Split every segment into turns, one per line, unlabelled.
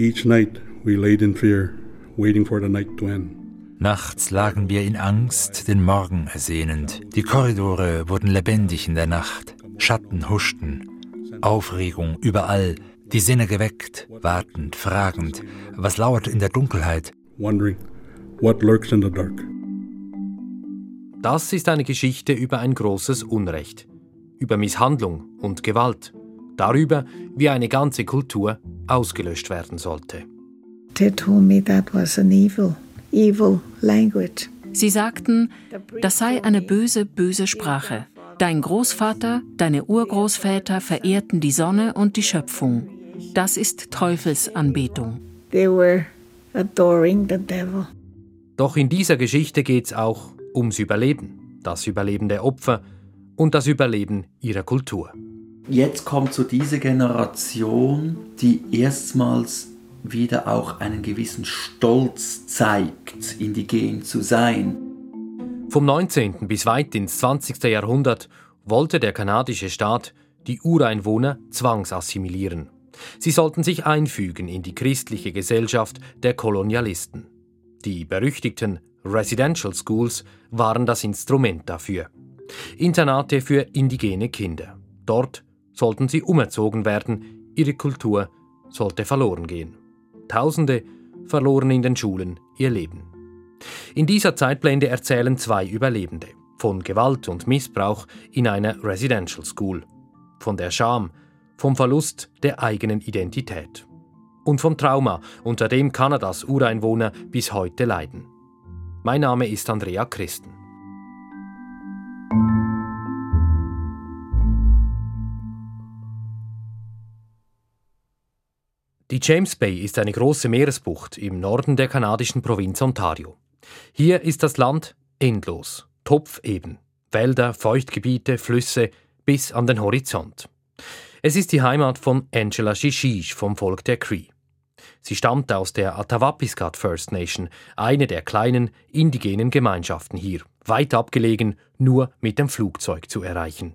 Each night we laid in fear, waiting for the night to end.
Nachts lagen wir in Angst, den Morgen ersehnend. Die Korridore wurden lebendig in der Nacht. Schatten huschten. Aufregung überall. Die Sinne geweckt, wartend, fragend. Was lauert in der Dunkelheit?
Wondering what lurks in the dark.
Das ist eine Geschichte über ein großes Unrecht. Über Misshandlung und Gewalt. Darüber, wie eine ganze Kultur ausgelöscht werden sollte.
They told me that was an evil evil language.
Sie sagten, das sei eine böse, böse Sprache. Dein Großvater, deine Urgroßväter verehrten die Sonne und die Schöpfung. Das ist Teufelsanbetung.
They were adoring the devil.
Doch in dieser Geschichte geht es auch ums Überleben, das Überleben der Opfer und das Überleben ihrer Kultur.
Jetzt kommt so diese Generation, die erstmals wieder auch einen gewissen Stolz zeigt, indigen zu sein.
Vom 19. bis weit ins 20. Jahrhundert wollte der kanadische Staat die Ureinwohner zwangsassimilieren. Sie sollten sich einfügen in die christliche Gesellschaft der Kolonialisten. Die berüchtigten Residential Schools waren das Instrument dafür. Internate für indigene Kinder. Dort sollten sie umerzogen werden, ihre Kultur sollte verloren gehen. Tausende verloren in den Schulen ihr Leben. In dieser Zeitblende erzählen zwei Überlebende von Gewalt und Missbrauch in einer Residential School, von der Scham, vom Verlust der eigenen Identität und vom Trauma, unter dem Kanadas Ureinwohner bis heute leiden. Mein Name ist Andrea Christen. Die James Bay ist eine große Meeresbucht im Norden der kanadischen Provinz Ontario. Hier ist das Land endlos, topfeben. Wälder, Feuchtgebiete, Flüsse bis an den Horizont. Es ist die Heimat von Angela Shishish vom Volk der Cree. Sie stammt aus der Atawapiskat First Nation, eine der kleinen indigenen Gemeinschaften hier, weit abgelegen, nur mit dem Flugzeug zu erreichen.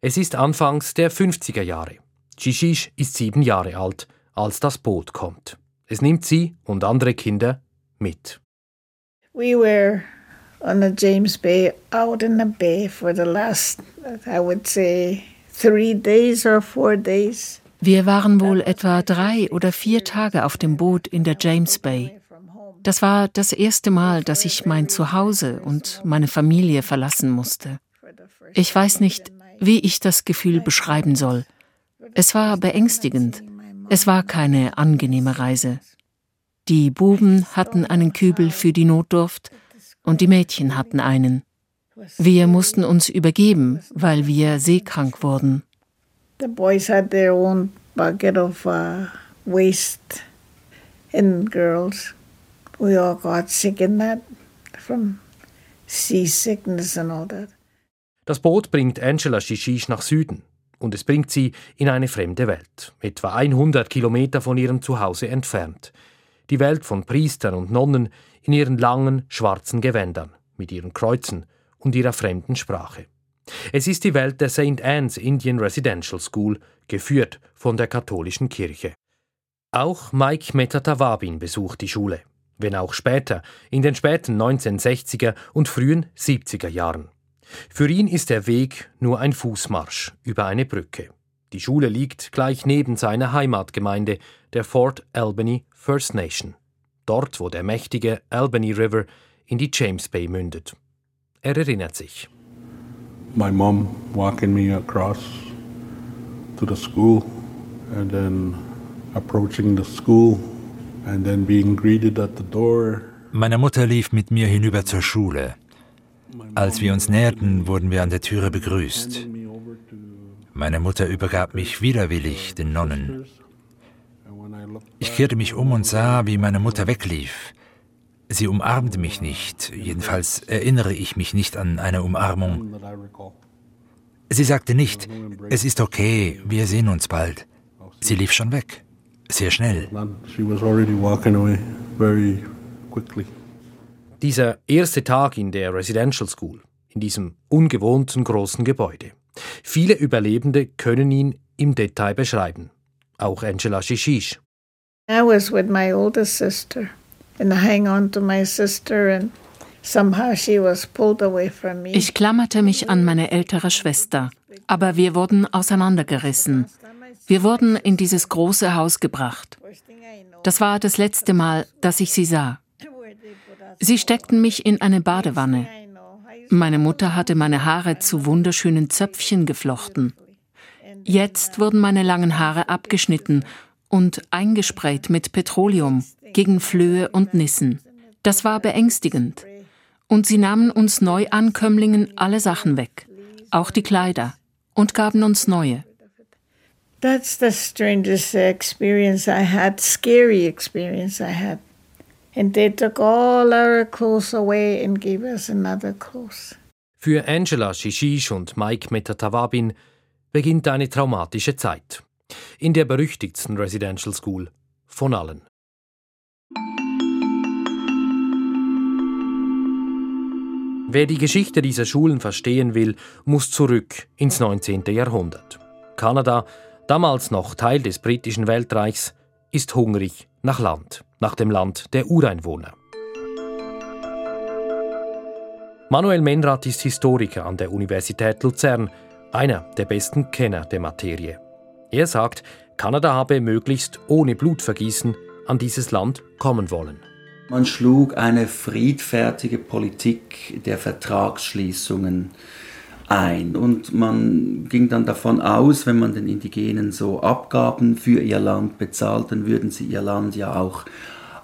Es ist anfangs der 50er Jahre. Shishish ist sieben Jahre alt, als das Boot kommt. Es nimmt sie und andere Kinder mit.
We were on the James Bay, out in the bay for the last, I would say, three days or four days.
Wir waren wohl etwa drei oder vier Tage auf dem Boot in der James Bay. Das war das erste Mal, dass ich mein Zuhause und meine Familie verlassen musste. Ich weiß nicht, wie ich das Gefühl beschreiben soll. Es war beängstigend. Es war keine angenehme Reise. Die Buben hatten einen Kübel für die Notdurft und die Mädchen hatten einen. Wir mussten uns übergeben, weil wir seekrank wurden.
The boys had their own bucket of uh, waste, and girls, we all got sick in that from seasickness and all that.
Das Boot bringt Angela Shishish nach Süden und es bringt sie in eine fremde Welt, etwa 100 Kilometer von ihrem Zuhause entfernt. Die Welt von Priestern und Nonnen in ihren langen, schwarzen Gewändern, mit ihren Kreuzen und ihrer fremden Sprache. Es ist die Welt der St. Anne's Indian Residential School, geführt von der katholischen Kirche. Auch Mike Metatawabin besucht die Schule, wenn auch später, in den späten 1960er und frühen 70er Jahren. Für ihn ist der Weg nur ein Fußmarsch über eine Brücke. Die Schule liegt gleich neben seiner Heimatgemeinde, der Fort Albany First Nation, dort wo der mächtige Albany River in die James Bay mündet. Er erinnert sich.
My mom walking me across to the school and then approaching the school and then being greeted at the door.
Meine Mutter lief mit mir hinüber zur Schule. Als wir uns näherten, wurden wir an der Türe begrüßt. Meine Mutter übergab mich widerwillig den Nonnen. Ich kehrte mich um und sah, wie meine Mutter weglief. Sie umarmte mich nicht, jedenfalls erinnere ich mich nicht an eine Umarmung. Sie sagte nicht, es ist okay, wir sehen uns bald. Sie lief schon weg, sehr schnell.
She was already walking away very quickly.
Dieser erste Tag in der Residential School, in diesem ungewohnten großen Gebäude. Viele Überlebende können ihn im Detail beschreiben. Auch Angela Shishish.
I was with my oldest sister and I hang on to my sister and somehow she was pulled away from me.
Ich klammerte mich an meine ältere Schwester, aber wir wurden auseinandergerissen. Wir wurden in dieses große Haus gebracht. Das war das letzte Mal, dass ich sie sah. Sie steckten mich in eine Badewanne. Meine Mutter hatte meine Haare zu wunderschönen Zöpfchen geflochten. Jetzt wurden meine langen Haare abgeschnitten und eingesprayt mit Petroleum gegen Flöhe und Nissen. Das war beängstigend. Und sie nahmen uns Neuankömmlingen alle Sachen weg, auch die Kleider, und gaben uns neue.
That's the strangest experience I had, scary experience I had. And they took all our clothes away and gave us another clothes.
Für Angela Shishish und Mike Metatawabin beginnt eine traumatische Zeit. In der berüchtigsten Residential School von allen. Wer die Geschichte dieser Schulen verstehen will, muss zurück ins 19. Jahrhundert. Kanada, damals noch Teil des britischen Weltreichs, ist hungrig nach Land nach dem Land der Ureinwohner. Manuel Menrath ist Historiker an der Universität Luzern, einer der besten Kenner der Materie. Er sagt, Kanada habe möglichst ohne Blutvergießen an dieses Land kommen wollen.
Man schlug eine friedfertige Politik der Vertragsschließungen ein. Und man ging dann davon aus, wenn man den Indigenen so Abgaben für ihr Land bezahlt, dann würden sie ihr Land ja auch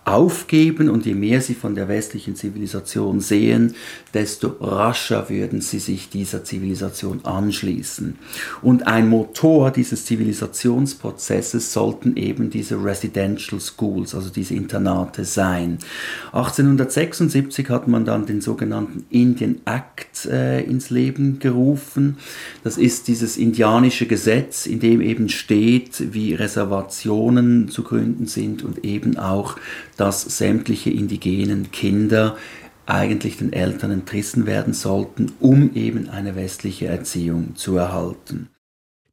aufgeben und je mehr sie von der westlichen Zivilisation sehen, desto rascher würden sie sich dieser Zivilisation anschließen. Und ein Motor dieses Zivilisationsprozesses sollten eben diese Residential Schools, also diese Internate sein. 1876 hat man dann den sogenannten Indian Act äh, ins Leben gerufen. Das ist dieses indianische Gesetz, in dem eben steht, wie Reservationen zu gründen sind und eben auch dass sämtliche indigenen Kinder eigentlich den Eltern entrissen werden sollten, um eben eine westliche Erziehung zu erhalten.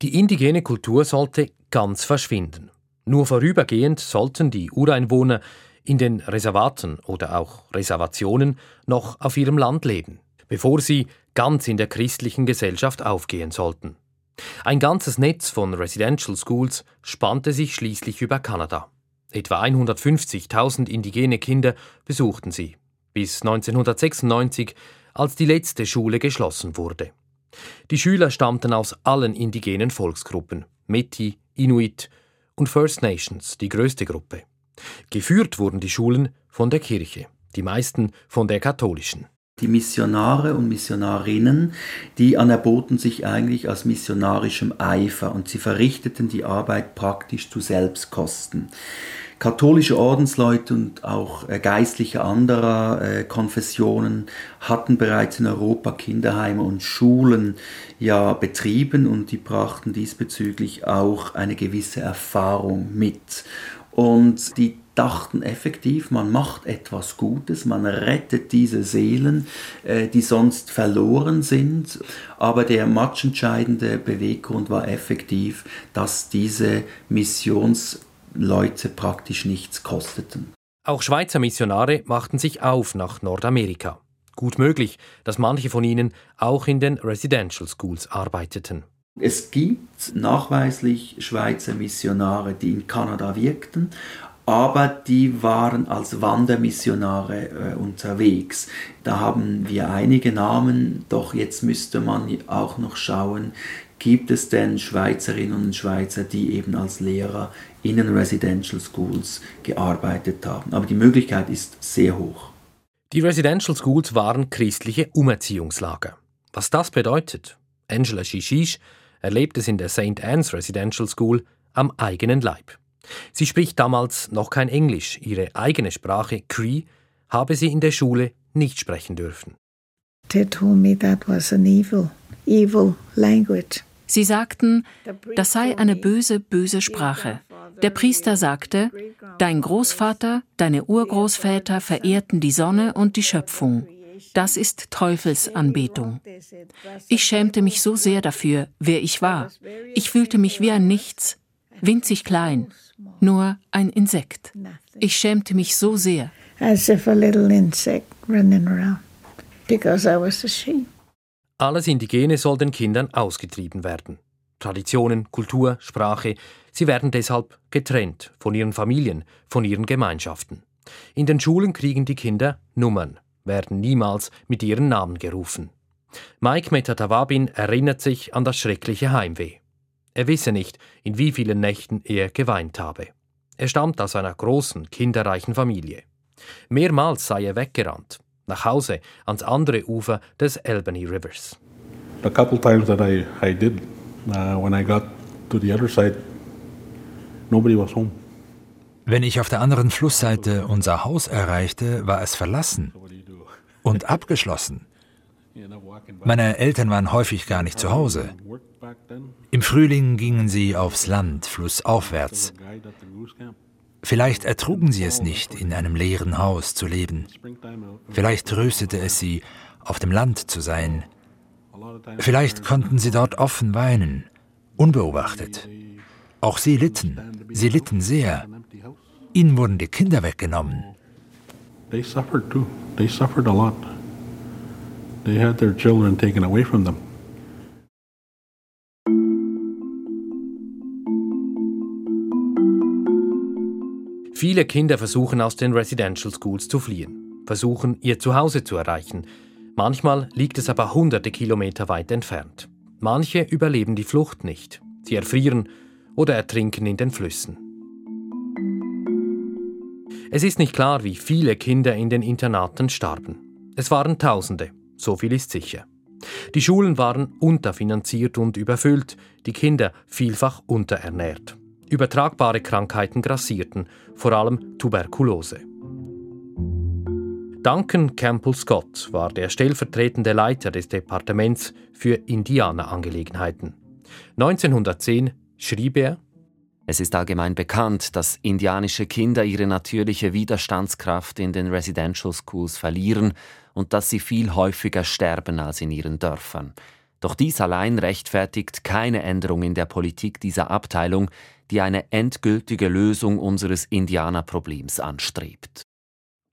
Die indigene Kultur sollte ganz verschwinden. Nur vorübergehend sollten die Ureinwohner in den Reservaten oder auch Reservationen noch auf ihrem Land leben, bevor sie ganz in der christlichen Gesellschaft aufgehen sollten. Ein ganzes Netz von Residential Schools spannte sich schließlich über Kanada. Etwa 150.000 indigene Kinder besuchten sie, bis 1996, als die letzte Schule geschlossen wurde. Die Schüler stammten aus allen indigenen Volksgruppen, Metis, Inuit und First Nations, die größte Gruppe. Geführt wurden die Schulen von der Kirche, die meisten von der katholischen.
Die Missionare und Missionarinnen, die anerboten sich eigentlich aus missionarischem Eifer und sie verrichteten die Arbeit praktisch zu Selbstkosten. Katholische Ordensleute und auch äh, Geistliche anderer äh, Konfessionen hatten bereits in Europa Kinderheime und Schulen ja betrieben und die brachten diesbezüglich auch eine gewisse Erfahrung mit. Und die dachten effektiv, man macht etwas Gutes, man rettet diese Seelen, äh, die sonst verloren sind. Aber der matchentscheidende Beweggrund war effektiv, dass diese Missions Leute praktisch nichts kosteten.
Auch Schweizer Missionare machten sich auf nach Nordamerika. Gut möglich, dass manche von ihnen auch in den Residential Schools arbeiteten.
Es gibt nachweislich Schweizer Missionare, die in Kanada wirkten, aber die waren als Wandermissionare äh, unterwegs. Da haben wir einige Namen, doch jetzt müsste man auch noch schauen, gibt es denn Schweizerinnen und Schweizer, die eben als Lehrer in den Residential Schools gearbeitet haben. Aber die Möglichkeit ist sehr hoch.
Die Residential Schools waren christliche Umerziehungslager. Was das bedeutet, Angela Shishish erlebt es in der St. Anne's Residential School am eigenen Leib. Sie spricht damals noch kein Englisch, ihre eigene Sprache, Cree, habe sie in der Schule nicht sprechen dürfen.
They told me that was an evil, evil language.
Sie sagten, das sei eine böse, böse Sprache. Der Priester sagte, dein Großvater, deine Urgroßväter verehrten die Sonne und die Schöpfung. Das ist Teufelsanbetung. Ich schämte mich so sehr dafür, wer ich war. Ich fühlte mich wie ein Nichts. Winzig klein, nur ein Insekt. Ich schämte mich so sehr.
As if a little insect running around, because I was ashamed.
Alles Indigene soll den Kindern ausgetrieben werden. Traditionen, Kultur, Sprache, sie werden deshalb getrennt von ihren Familien, von ihren Gemeinschaften. In den Schulen kriegen die Kinder Nummern, werden niemals mit ihren Namen gerufen. Mike Metatawabin erinnert sich an das schreckliche Heimweh. Er wisse nicht, in wie vielen Nächten er geweint habe. Er stammt aus einer großen, kinderreichen Familie. Mehrmals sei er weggerannt, nach Hause ans andere Ufer des Albany Rivers.
The couple times that I, I did, uh, when I got to the other side, nobody was home.
Wenn ich auf der anderen Flussseite unser Haus erreichte, war es verlassen und abgeschlossen. Meine Eltern waren häufig gar nicht zu Hause. Im Frühling gingen sie aufs Land, flussaufwärts. Vielleicht ertrugen sie es nicht, in einem leeren Haus zu leben. Vielleicht tröstete es sie, auf dem Land zu sein. Vielleicht konnten sie dort offen weinen, unbeobachtet. Auch sie litten, sie litten sehr. Ihnen wurden die Kinder weggenommen.
They suffered too. They suffered a lot. They had their children taken away from them.
Viele Kinder versuchen aus den Residential Schools zu fliehen, versuchen ihr Zuhause zu erreichen. Manchmal liegt es aber hunderte Kilometer weit entfernt. Manche überleben die Flucht nicht. Sie erfrieren oder ertrinken in den Flüssen. Es ist nicht klar, wie viele Kinder in den Internaten starben. Es waren Tausende, so viel ist sicher. Die Schulen waren unterfinanziert und überfüllt, die Kinder vielfach unterernährt. Übertragbare Krankheiten grassierten, vor allem Tuberkulose. Duncan Campbell Scott war der stellvertretende Leiter des Departements für Indianerangelegenheiten. 1910 schrieb er,
es ist allgemein bekannt, dass indianische Kinder ihre natürliche Widerstandskraft in den Residential Schools verlieren und dass sie viel häufiger sterben als in ihren Dörfern. Doch dies allein rechtfertigt keine Änderung in der Politik dieser Abteilung, die eine endgültige Lösung unseres Indianerproblems anstrebt.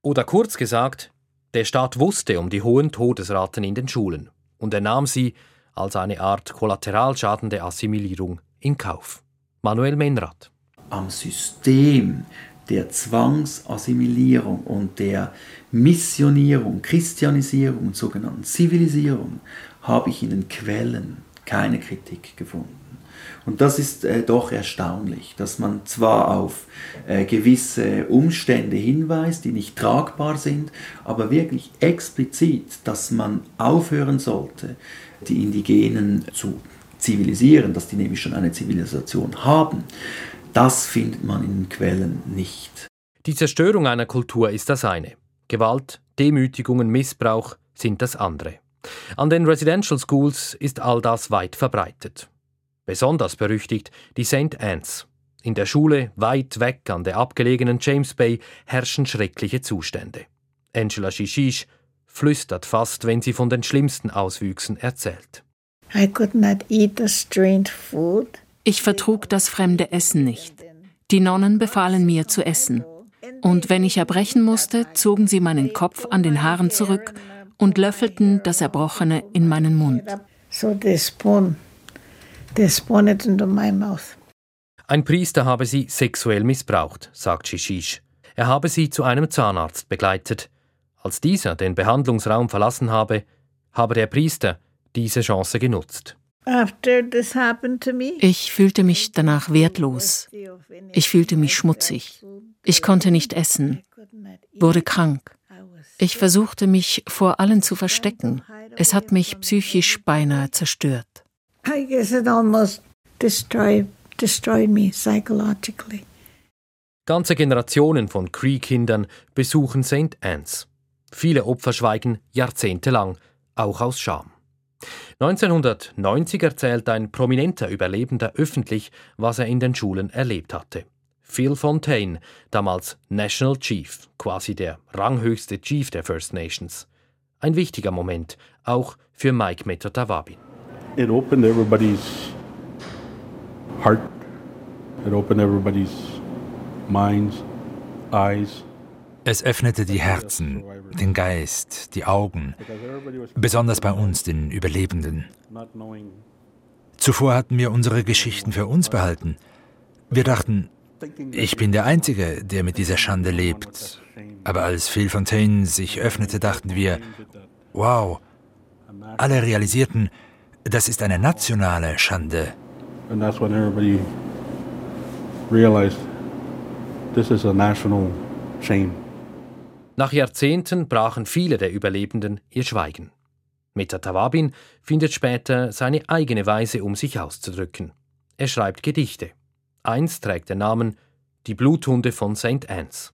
Oder kurz gesagt, der Staat wusste um die hohen Todesraten in den Schulen und er nahm sie als eine Art Kollateralschaden der Assimilierung in Kauf. Manuel Menrad.
Am System der Zwangsassimilierung und der Missionierung, Christianisierung und sogenannten Zivilisierung habe ich in den Quellen keine Kritik gefunden. Und das ist äh, doch erstaunlich, dass man zwar auf äh, gewisse Umstände hinweist, die nicht tragbar sind, aber wirklich explizit, dass man aufhören sollte, die Indigenen zu zivilisieren, dass die nämlich schon eine Zivilisation haben, das findet man in den Quellen nicht.
Die Zerstörung einer Kultur ist das eine. Gewalt, Demütigungen, Missbrauch sind das andere. An den Residential Schools ist all das weit verbreitet. Besonders berüchtigt die St. Anne's. In der Schule weit weg an der abgelegenen James Bay herrschen schreckliche Zustände. Angela Shishish flüstert fast, wenn sie von den schlimmsten Auswüchsen erzählt.
I could not eat the strange food.
Ich vertrug das fremde Essen nicht. Die Nonnen befahlen mir zu essen. Und wenn ich erbrechen musste, zogen sie meinen Kopf an den Haaren zurück und löffelten das Erbrochene in meinen Mund.
So they spoon,
Ein Priester habe sie sexuell missbraucht, sagt Shishish. Er habe sie zu einem Zahnarzt begleitet. Als dieser den Behandlungsraum verlassen habe, habe der Priester diese Chance genutzt.
Ich fühlte mich danach wertlos. Ich fühlte mich schmutzig. Ich konnte nicht essen, wurde krank. Ich versuchte mich vor allen zu verstecken. Es hat mich psychisch beinahe zerstört.
I guess it almost destroyed, destroyed me psychologically.
Ganze Generationen von Cree-Kindern besuchen St. Anne's. Viele Opfer schweigen jahrzehntelang, auch aus Scham. 1990 erzählt ein prominenter Überlebender öffentlich, was er in den Schulen erlebt hatte. Phil Fontaine, damals National Chief, quasi der ranghöchste Chief der First Nations. Ein wichtiger Moment, auch für Mike Metotawabin.
It opened everybody's heart It opened everybody's minds, eyes.
Es öffnete die Herzen, den Geist, die Augen, besonders bei uns, den Überlebenden. Zuvor hatten wir unsere Geschichten für uns behalten. Wir dachten, ich bin der Einzige, der mit dieser Schande lebt. Aber als Phil Fontaine sich öffnete, dachten wir, wow, alle realisierten, das ist eine nationale Schande.
And that's when everybody realized this is a national shame.
Nach Jahrzehnten brachen viele der Überlebenden ihr Schweigen. Meta Tawabin findet später seine eigene Weise, um sich auszudrücken. Er schreibt Gedichte. Eins trägt den Namen Die Bluthunde von St. Anne's.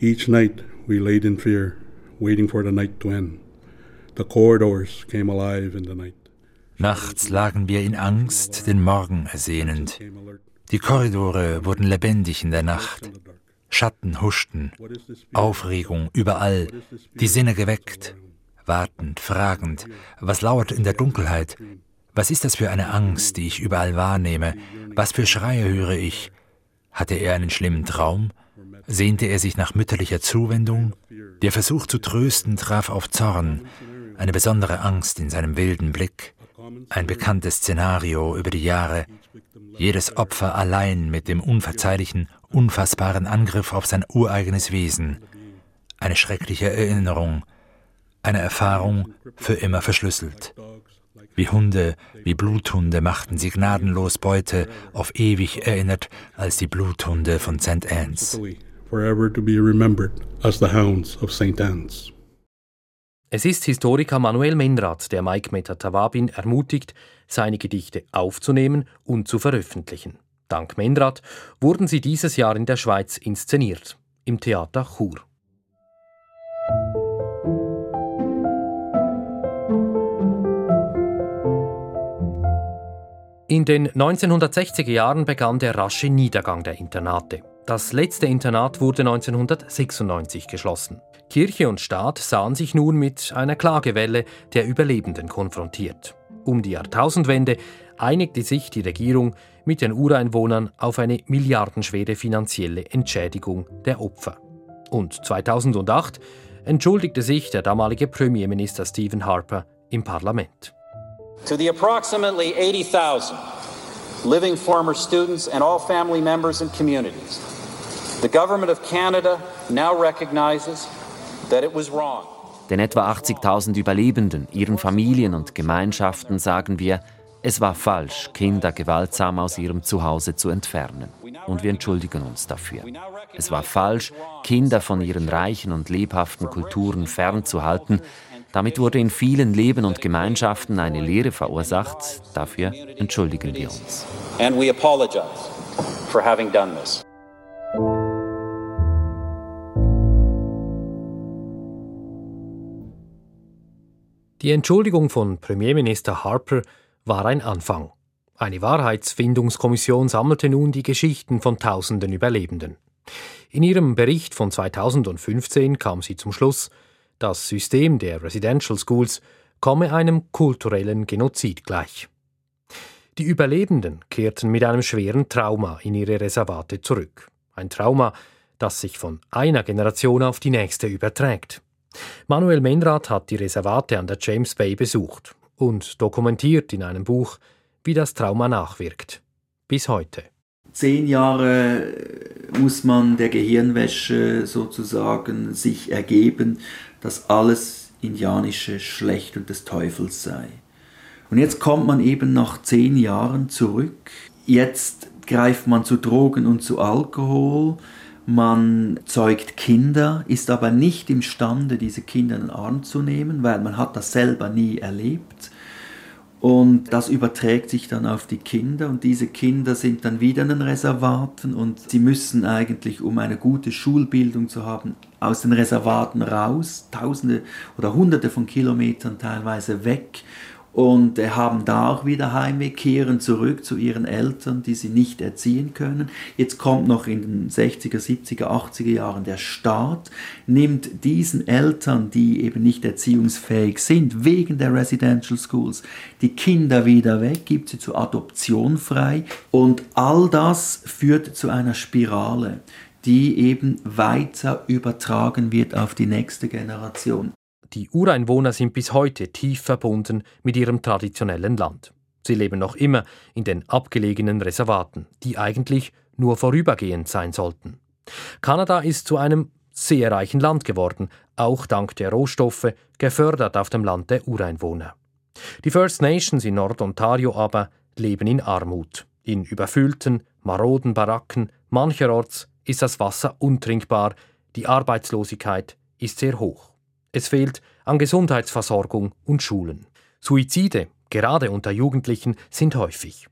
Each night we laid in fear, waiting for the night to end. The corridors came alive in the night.
Nachts lagen wir in Angst, den Morgen ersehnend. Die Korridore wurden lebendig in der Nacht. Schatten huschten, Aufregung überall, die Sinne geweckt, wartend, fragend, was lauert in der Dunkelheit? Was ist das für eine Angst, die ich überall wahrnehme? Was für Schreie höre ich? Hatte er einen schlimmen Traum? Sehnte er sich nach mütterlicher Zuwendung? Der Versuch zu trösten traf auf Zorn, eine besondere Angst in seinem wilden Blick, ein bekanntes Szenario über die Jahre, jedes Opfer allein mit dem unverzeihlichen, unfassbaren Angriff auf sein ureigenes Wesen, eine schreckliche Erinnerung, eine Erfahrung für immer verschlüsselt. Wie Hunde, wie Bluthunde machten sie gnadenlos Beute, auf ewig erinnert als die Bluthunde von St. Anne's.
Forever to be remembered as the hounds of St. Anne's.
Es ist Historiker Manuel Menrad, der Mike Metatawabin ermutigt, seine Gedichte aufzunehmen und zu veröffentlichen. Dank Menrad wurden sie dieses Jahr in der Schweiz inszeniert, im Theater Chur. In den 1960er Jahren begann der rasche Niedergang der Internate. Das letzte Internat wurde 1996 geschlossen. Kirche und Staat sahen sich nun mit einer Klagewelle der Überlebenden konfrontiert. Um die Jahrtausendwende einigte sich die Regierung mit den Ureinwohnern auf eine milliardenschwere finanzielle Entschädigung der Opfer. Und 2008 entschuldigte sich der damalige Premierminister Stephen Harper im Parlament.
To the approximately 80,000 living former students and all family members and communities, the government of Canada now recognizes that it was wrong.
Den etwa 80.000 Überlebenden, ihren Familien und Gemeinschaften sagen wir, es war falsch, Kinder gewaltsam aus ihrem Zuhause zu entfernen. Und wir entschuldigen uns dafür. Es war falsch, Kinder von ihren reichen und lebhaften Kulturen fernzuhalten. Damit wurde in vielen Leben und Gemeinschaften eine Leere verursacht. Dafür entschuldigen wir uns.
And we apologize for having done this.
Die Entschuldigung von Premierminister Harper war ein Anfang. Eine Wahrheitsfindungskommission sammelte nun die Geschichten von tausenden Überlebenden. In ihrem Bericht von 2015 kam sie zum Schluss, das System der Residential Schools komme einem kulturellen Genozid gleich. Die Überlebenden kehrten mit einem schweren Trauma in ihre Reservate zurück. Ein Trauma, das sich von einer Generation auf die nächste überträgt. Manuel Menrad hat die Reservate an der James Bay besucht und dokumentiert in einem Buch, wie das Trauma nachwirkt. Bis heute.
Zehn Jahre muss man der Gehirnwäsche sozusagen sich ergeben, dass alles Indianische schlecht und des Teufels sei. Und jetzt kommt man eben nach zehn Jahren zurück. Jetzt greift man zu Drogen und zu Alkohol. Man zeugt Kinder, ist aber nicht imstande, diese Kinder in den Arm zu nehmen, weil man hat das selber nie erlebt. Und das überträgt sich dann auf die Kinder und diese Kinder sind dann wieder in den Reservaten und sie müssen eigentlich, um eine gute Schulbildung zu haben, aus den Reservaten raus, tausende oder hunderte von Kilometern teilweise weg und haben da auch wieder Heimweh, kehren zurück zu ihren Eltern, die sie nicht erziehen können. Jetzt kommt noch in den 60er, 70er, 80er Jahren der Staat, nimmt diesen Eltern, die eben nicht erziehungsfähig sind, wegen der Residential Schools, die Kinder wieder weg, gibt sie zur Adoption frei und all das führt zu einer Spirale die eben weiter übertragen wird auf die nächste Generation.
Die Ureinwohner sind bis heute tief verbunden mit ihrem traditionellen Land. Sie leben noch immer in den abgelegenen Reservaten, die eigentlich nur vorübergehend sein sollten. Kanada ist zu einem sehr reichen Land geworden, auch dank der Rohstoffe, gefördert auf dem Land der Ureinwohner. Die First Nations in Nord-Ontario aber leben in Armut, in überfüllten, maroden Baracken, mancherorts ist das Wasser untrinkbar, die Arbeitslosigkeit ist sehr hoch. Es fehlt an Gesundheitsversorgung und Schulen. Suizide, gerade unter Jugendlichen, sind häufig.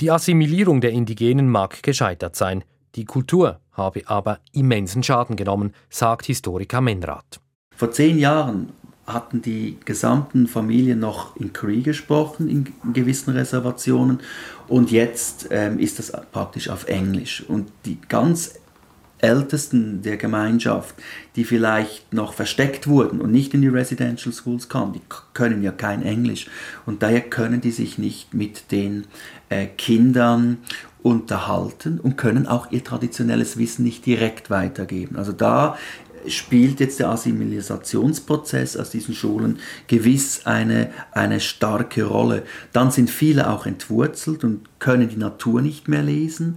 Die Assimilierung der Indigenen mag gescheitert sein, die Kultur habe aber immensen Schaden genommen, sagt Historiker Menrath.
Vor zehn Jahren hatten die gesamten Familien noch in Cree gesprochen, in gewissen Reservationen, und jetzt ähm, ist das praktisch auf Englisch. Und die ganz Ältesten der Gemeinschaft, die vielleicht noch versteckt wurden und nicht in die Residential Schools kamen, die können ja kein Englisch und daher können die sich nicht mit den äh, Kindern unterhalten und können auch ihr traditionelles Wissen nicht direkt weitergeben. Also da spielt jetzt der Assimilationsprozess aus diesen Schulen gewiss eine, eine starke Rolle. Dann sind viele auch entwurzelt und können die Natur nicht mehr lesen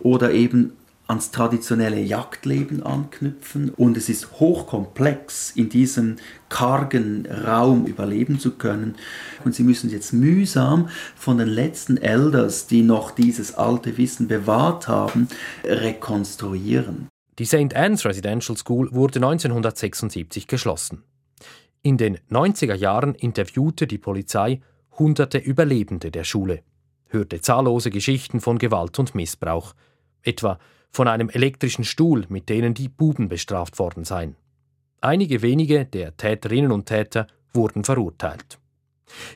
oder eben ans traditionelle Jagdleben anknüpfen und es ist hochkomplex, in diesem kargen Raum überleben zu können. Und sie müssen jetzt mühsam von den letzten Elders, die noch dieses alte Wissen bewahrt haben, rekonstruieren.
Die St. Anne's Residential School wurde 1976 geschlossen. In den 90er Jahren interviewte die Polizei hunderte Überlebende der Schule, hörte zahllose Geschichten von Gewalt und Missbrauch, etwa von einem elektrischen Stuhl, mit denen die Buben bestraft worden seien. Einige wenige der Täterinnen und Täter wurden verurteilt.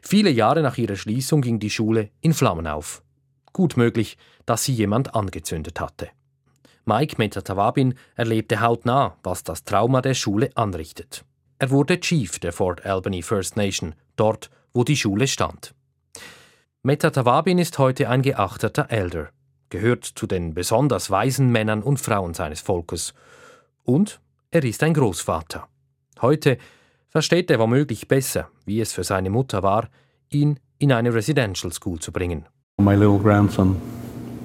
Viele Jahre nach ihrer Schließung ging die Schule in Flammen auf. Gut möglich, dass sie jemand angezündet hatte. Mike Metatawabin erlebte hautnah, was das Trauma der Schule anrichtet. Er wurde Chief der Fort Albany First Nation, dort, wo die Schule stand. Metatawabin ist heute ein geachteter Elder gehört zu den besonders weisen Männern und Frauen seines Volkes. Und er ist ein Großvater. Heute versteht er womöglich besser, wie es für seine Mutter war, ihn in eine Residential School zu bringen.
My little grandson,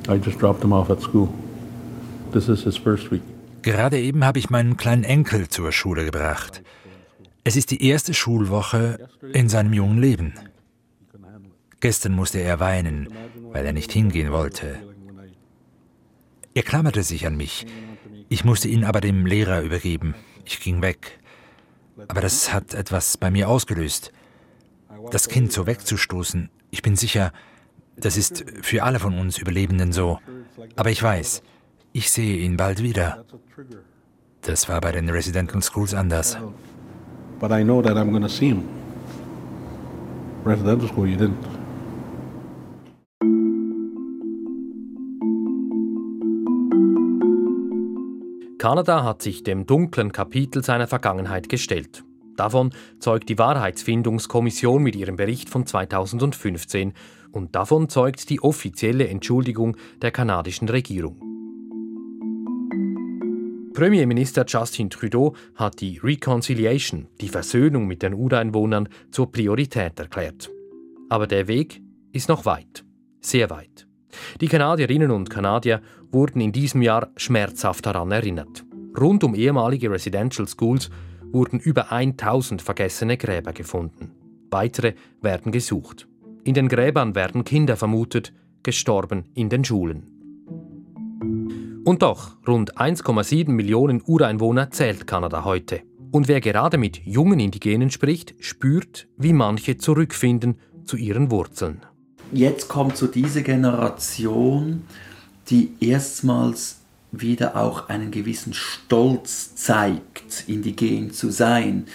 I just dropped him off at school. This is his first week.
Gerade eben habe ich meinen kleinen Enkel zur Schule gebracht. Es ist die erste Schulwoche in seinem jungen Leben. Gestern musste er weinen, weil er nicht hingehen wollte. Er klammerte sich an mich. Ich musste ihn aber dem Lehrer übergeben. Ich ging weg. Aber das hat etwas bei mir ausgelöst. Das Kind so wegzustoßen, ich bin sicher, das ist für alle von uns Überlebenden so. Aber ich weiß, ich sehe ihn bald wieder. Das war bei den Residential Schools anders.
But I know that I'm going to see him. Residential school, you didn't.
Kanada hat sich dem dunklen Kapitel seiner Vergangenheit gestellt. Davon zeugt die Wahrheitsfindungskommission mit ihrem Bericht von 2015 und davon zeugt die offizielle Entschuldigung der kanadischen Regierung. Premierminister Justin Trudeau hat die Reconciliation, die Versöhnung mit den Ureinwohnern, zur Priorität erklärt. Aber der Weg ist noch weit, sehr weit. Die Kanadierinnen und Kanadier wurden in diesem Jahr schmerzhaft daran erinnert. Rund um ehemalige Residential Schools wurden über 1000 vergessene Gräber gefunden. Weitere werden gesucht. In den Gräbern werden Kinder vermutet, gestorben in den Schulen. Und doch, rund 1,7 Millionen Ureinwohner zählt Kanada heute. Und wer gerade mit jungen Indigenen spricht, spürt, wie manche zurückfinden zu ihren Wurzeln
jetzt kommt so diese Generation, die erstmals wieder auch einen gewissen Stolz zeigt, indigen zu sein.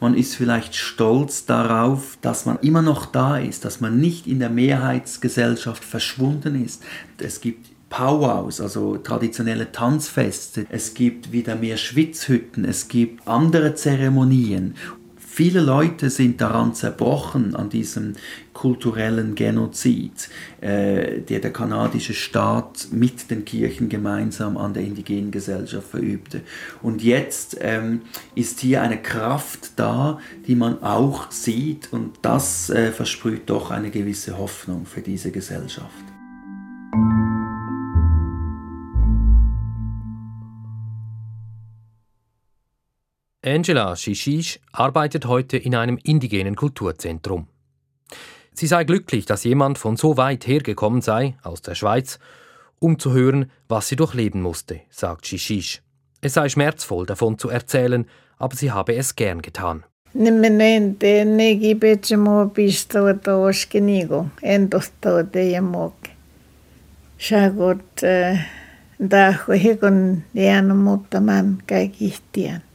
Man ist vielleicht stolz darauf, dass man immer noch da ist, dass man nicht in der Mehrheitsgesellschaft verschwunden ist. Es gibt Powwows, also traditionelle Tanzfeste. Es gibt wieder mehr Schwitzhütten, es gibt andere Zeremonien. Viele Leute sind daran zerbrochen, an diesem kulturellen Genozid, äh, der der kanadische Staat mit den Kirchen gemeinsam an der indigenen Gesellschaft verübte. Und jetzt ähm, ist hier eine Kraft da, die man auch sieht und das äh, versprüht doch eine gewisse Hoffnung für diese Gesellschaft.
Angela Shishish arbeitet heute in einem indigenen Kulturzentrum. Sie sei glücklich, dass jemand von so weit hergekommen sei, aus der Schweiz, um zu hören, was sie durchleben musste, sagt Shishish. Es sei schmerzvoll, davon zu erzählen, aber sie habe es gern getan.
Sagot daho hekon diano mutta man kaikihtian.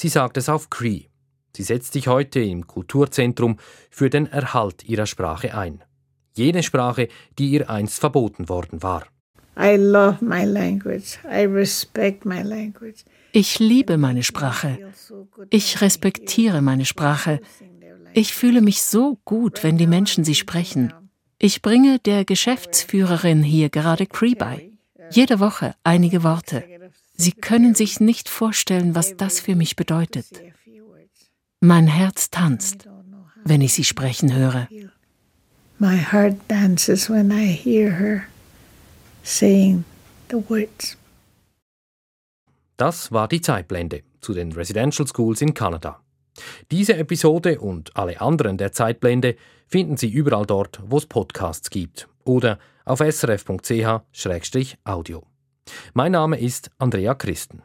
Sie sagt es auf Cree. Sie setzt sich heute im Kulturzentrum für den Erhalt ihrer Sprache ein. Jene Sprache, die ihr einst verboten worden war.
I love my language. I respect my language.
Ich liebe meine Sprache. Ich respektiere meine Sprache. Ich fühle mich so gut, wenn die Menschen sie sprechen. Ich bringe der Geschäftsführerin hier gerade Cree bei. Jede Woche einige Worte. Sie können sich nicht vorstellen, was das für mich bedeutet. Mein Herz tanzt, wenn ich sie sprechen höre.
My heart dances when I hear her saying the words.
Das war die Zeitblende zu den Residential Schools in Kanada. Diese Episode und alle anderen der Zeitblende finden Sie überall dort, wo es Podcasts gibt oder auf srf.ch-audio. Mein Name ist Andrea Christen.